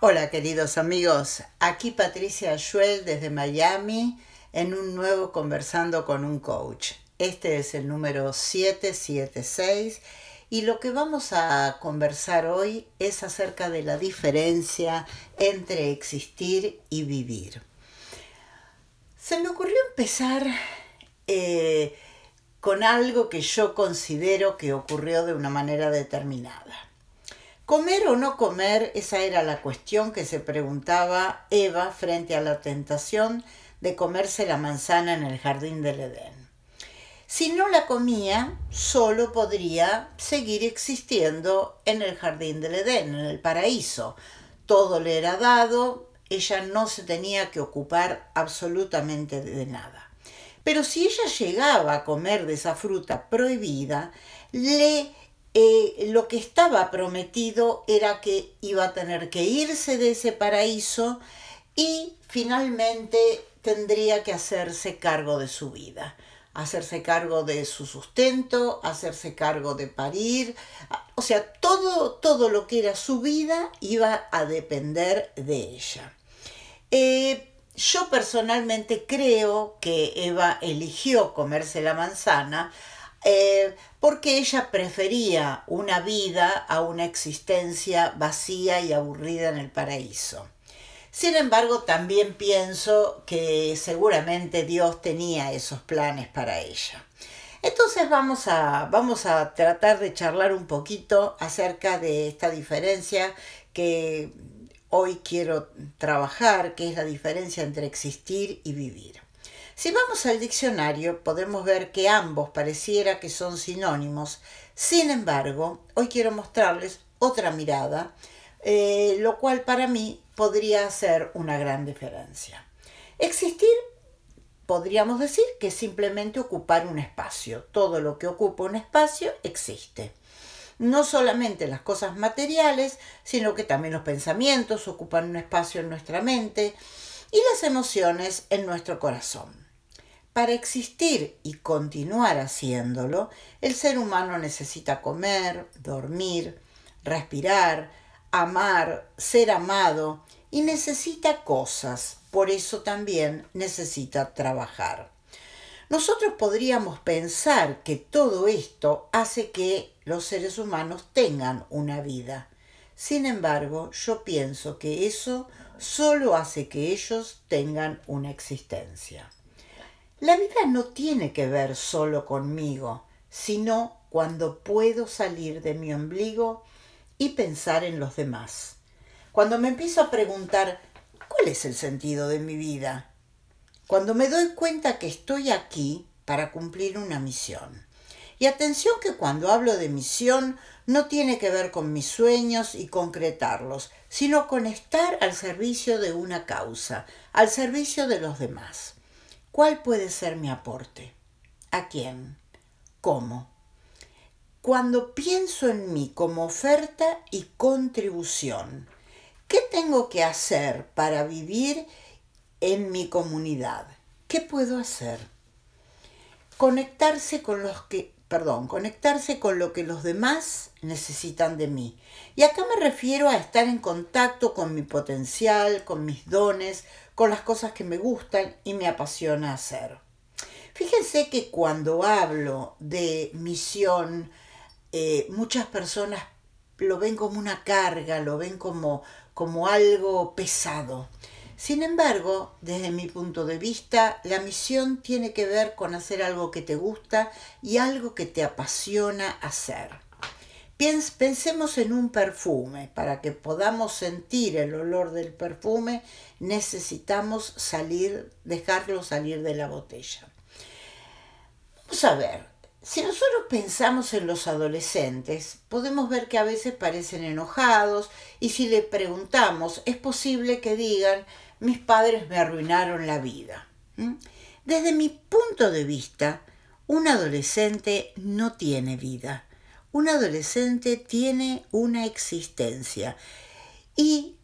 Hola queridos amigos, aquí Patricia Schuel desde Miami en un nuevo Conversando con un Coach. Este es el número 776 y lo que vamos a conversar hoy es acerca de la diferencia entre existir y vivir. Se me ocurrió empezar eh, con algo que yo considero que ocurrió de una manera determinada. Comer o no comer, esa era la cuestión que se preguntaba Eva frente a la tentación de comerse la manzana en el jardín del Edén. Si no la comía, solo podría seguir existiendo en el jardín del Edén, en el paraíso. Todo le era dado, ella no se tenía que ocupar absolutamente de nada. Pero si ella llegaba a comer de esa fruta prohibida, le eh, lo que estaba prometido era que iba a tener que irse de ese paraíso y finalmente tendría que hacerse cargo de su vida, hacerse cargo de su sustento, hacerse cargo de parir, o sea, todo, todo lo que era su vida iba a depender de ella. Eh, yo personalmente creo que Eva eligió comerse la manzana eh, porque ella prefería una vida a una existencia vacía y aburrida en el paraíso. Sin embargo, también pienso que seguramente Dios tenía esos planes para ella. Entonces vamos a, vamos a tratar de charlar un poquito acerca de esta diferencia que hoy quiero trabajar, que es la diferencia entre existir y vivir. Si vamos al diccionario podemos ver que ambos pareciera que son sinónimos. Sin embargo, hoy quiero mostrarles otra mirada, eh, lo cual para mí podría hacer una gran diferencia. Existir podríamos decir que es simplemente ocupar un espacio. Todo lo que ocupa un espacio existe. No solamente las cosas materiales, sino que también los pensamientos ocupan un espacio en nuestra mente y las emociones en nuestro corazón. Para existir y continuar haciéndolo, el ser humano necesita comer, dormir, respirar, amar, ser amado y necesita cosas, por eso también necesita trabajar. Nosotros podríamos pensar que todo esto hace que los seres humanos tengan una vida. Sin embargo, yo pienso que eso solo hace que ellos tengan una existencia. La vida no tiene que ver solo conmigo, sino cuando puedo salir de mi ombligo y pensar en los demás. Cuando me empiezo a preguntar, ¿cuál es el sentido de mi vida? Cuando me doy cuenta que estoy aquí para cumplir una misión. Y atención que cuando hablo de misión no tiene que ver con mis sueños y concretarlos, sino con estar al servicio de una causa, al servicio de los demás. ¿Cuál puede ser mi aporte? ¿A quién? ¿Cómo? Cuando pienso en mí como oferta y contribución, ¿qué tengo que hacer para vivir en mi comunidad? ¿Qué puedo hacer? Conectarse con los que, perdón, conectarse con lo que los demás necesitan de mí. Y acá me refiero a estar en contacto con mi potencial, con mis dones, con las cosas que me gustan y me apasiona hacer. Fíjense que cuando hablo de misión, eh, muchas personas lo ven como una carga, lo ven como, como algo pesado. Sin embargo, desde mi punto de vista, la misión tiene que ver con hacer algo que te gusta y algo que te apasiona hacer. Pensemos en un perfume. Para que podamos sentir el olor del perfume, necesitamos salir, dejarlo salir de la botella. Vamos a ver, si nosotros pensamos en los adolescentes, podemos ver que a veces parecen enojados y si le preguntamos, es posible que digan, mis padres me arruinaron la vida. Desde mi punto de vista, un adolescente no tiene vida un adolescente tiene una existencia. Y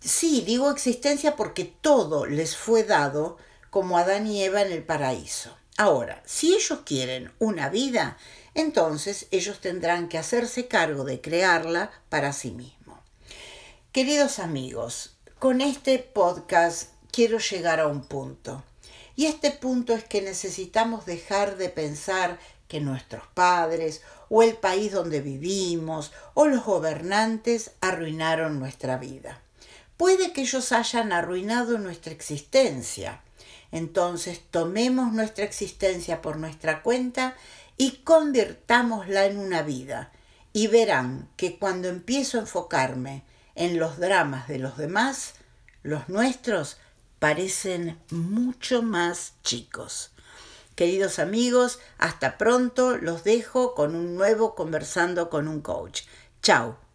sí, digo existencia porque todo les fue dado como Adán y Eva en el paraíso. Ahora, si ellos quieren una vida, entonces ellos tendrán que hacerse cargo de crearla para sí mismos. Queridos amigos, con este podcast quiero llegar a un punto. Y este punto es que necesitamos dejar de pensar que nuestros padres o el país donde vivimos o los gobernantes arruinaron nuestra vida. Puede que ellos hayan arruinado nuestra existencia. Entonces tomemos nuestra existencia por nuestra cuenta y convirtámosla en una vida. Y verán que cuando empiezo a enfocarme en los dramas de los demás, los nuestros parecen mucho más chicos. Queridos amigos, hasta pronto, los dejo con un nuevo conversando con un coach. Chao.